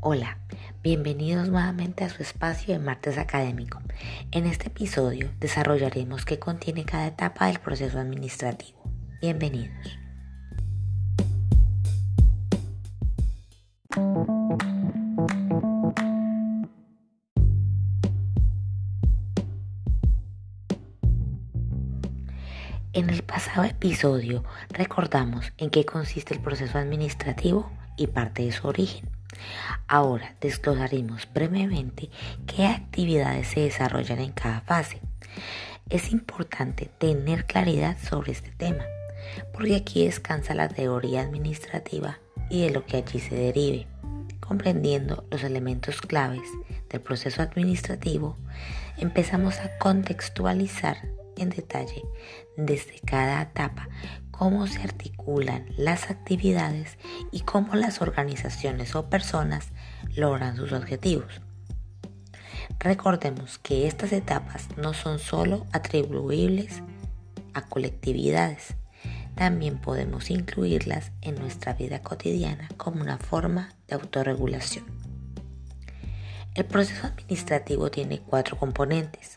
Hola, bienvenidos nuevamente a su espacio de martes académico. En este episodio desarrollaremos qué contiene cada etapa del proceso administrativo. Bienvenidos. En el pasado episodio recordamos en qué consiste el proceso administrativo y parte de su origen. Ahora desglosaremos brevemente qué actividades se desarrollan en cada fase. Es importante tener claridad sobre este tema, porque aquí descansa la teoría administrativa y de lo que allí se derive, comprendiendo los elementos claves del proceso administrativo, empezamos a contextualizar en detalle desde cada etapa cómo se articulan las actividades y cómo las organizaciones o personas logran sus objetivos. Recordemos que estas etapas no son solo atribuibles a colectividades, también podemos incluirlas en nuestra vida cotidiana como una forma de autorregulación. El proceso administrativo tiene cuatro componentes.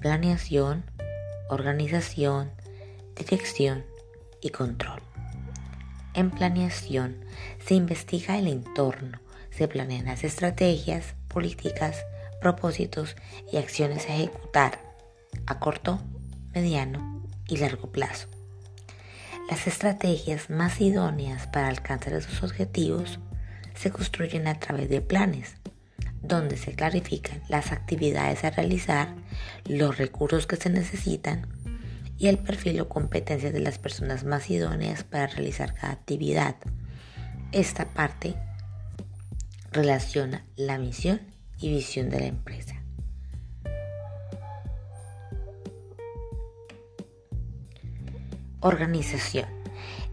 Planeación, organización, dirección y control. En planeación se investiga el entorno, se planean las estrategias, políticas, propósitos y acciones a ejecutar a corto, mediano y largo plazo. Las estrategias más idóneas para alcanzar esos objetivos se construyen a través de planes, donde se clarifican las actividades a realizar, los recursos que se necesitan y el perfil o competencias de las personas más idóneas para realizar cada actividad. Esta parte relaciona la misión y visión de la empresa. Organización.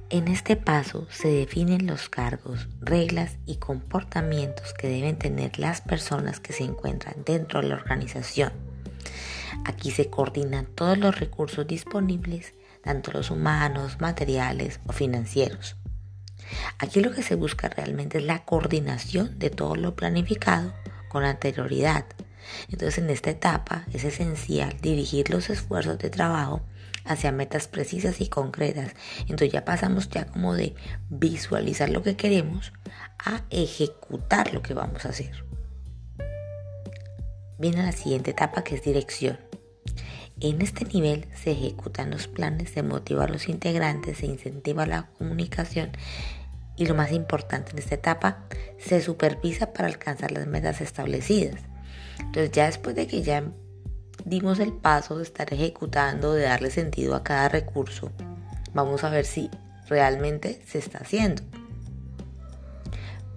En este paso se definen los cargos, reglas y comportamientos que deben tener las personas que se encuentran dentro de la organización Aquí se coordinan todos los recursos disponibles, tanto los humanos, materiales o financieros. Aquí lo que se busca realmente es la coordinación de todo lo planificado con anterioridad. Entonces en esta etapa es esencial dirigir los esfuerzos de trabajo hacia metas precisas y concretas. Entonces ya pasamos ya como de visualizar lo que queremos a ejecutar lo que vamos a hacer. Viene la siguiente etapa que es dirección. En este nivel se ejecutan los planes, se motiva a los integrantes, se incentiva la comunicación y lo más importante en esta etapa, se supervisa para alcanzar las metas establecidas. Entonces ya después de que ya dimos el paso de estar ejecutando, de darle sentido a cada recurso, vamos a ver si realmente se está haciendo.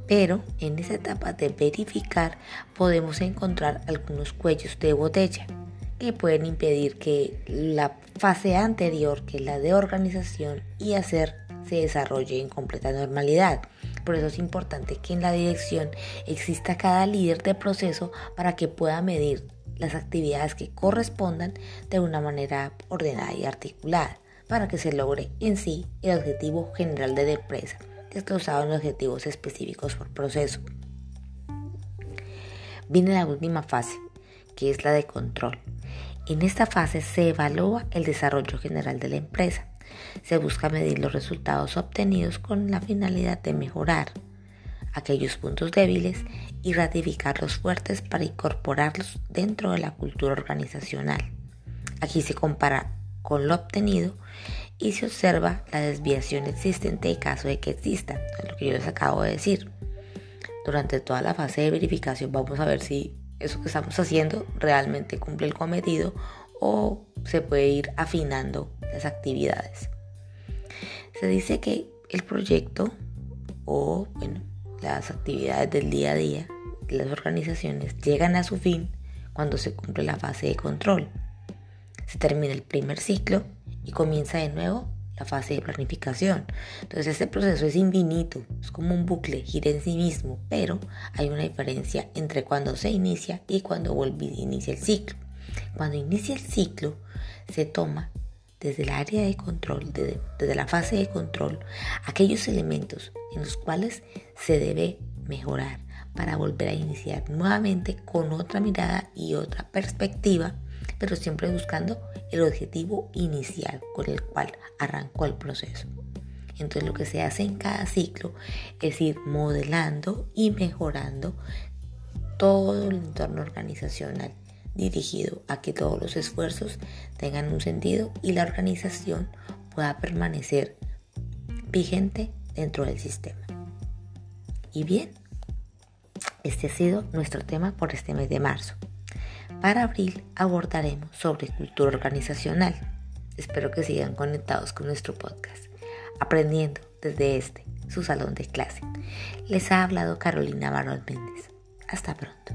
Pero en esa etapa de verificar podemos encontrar algunos cuellos de botella que pueden impedir que la fase anterior, que es la de organización y hacer, se desarrolle en completa normalidad. Por eso es importante que en la dirección exista cada líder de proceso para que pueda medir las actividades que correspondan de una manera ordenada y articulada para que se logre en sí el objetivo general de la empresa, desglosado en objetivos específicos por proceso. Viene la última fase, que es la de control. En esta fase se evalúa el desarrollo general de la empresa. Se busca medir los resultados obtenidos con la finalidad de mejorar aquellos puntos débiles y ratificar los fuertes para incorporarlos dentro de la cultura organizacional. Aquí se compara con lo obtenido y se observa la desviación existente en caso de que exista, lo que yo les acabo de decir. Durante toda la fase de verificación vamos a ver si eso que estamos haciendo realmente cumple el cometido o se puede ir afinando las actividades. Se dice que el proyecto o bueno, las actividades del día a día de las organizaciones llegan a su fin cuando se cumple la fase de control. Se termina el primer ciclo y comienza de nuevo la fase de planificación. Entonces este proceso es infinito, es como un bucle, gira en sí mismo, pero hay una diferencia entre cuando se inicia y cuando vuelve inicia el ciclo. Cuando inicia el ciclo se toma desde el área de control, desde, desde la fase de control, aquellos elementos en los cuales se debe mejorar para volver a iniciar nuevamente con otra mirada y otra perspectiva, pero siempre buscando el objetivo inicial con el cual arrancó el proceso. Entonces lo que se hace en cada ciclo es ir modelando y mejorando todo el entorno organizacional dirigido a que todos los esfuerzos tengan un sentido y la organización pueda permanecer vigente dentro del sistema. Y bien, este ha sido nuestro tema por este mes de marzo. Para abril abordaremos sobre cultura organizacional. Espero que sigan conectados con nuestro podcast, aprendiendo desde este, su salón de clase. Les ha hablado Carolina Barón Méndez. Hasta pronto.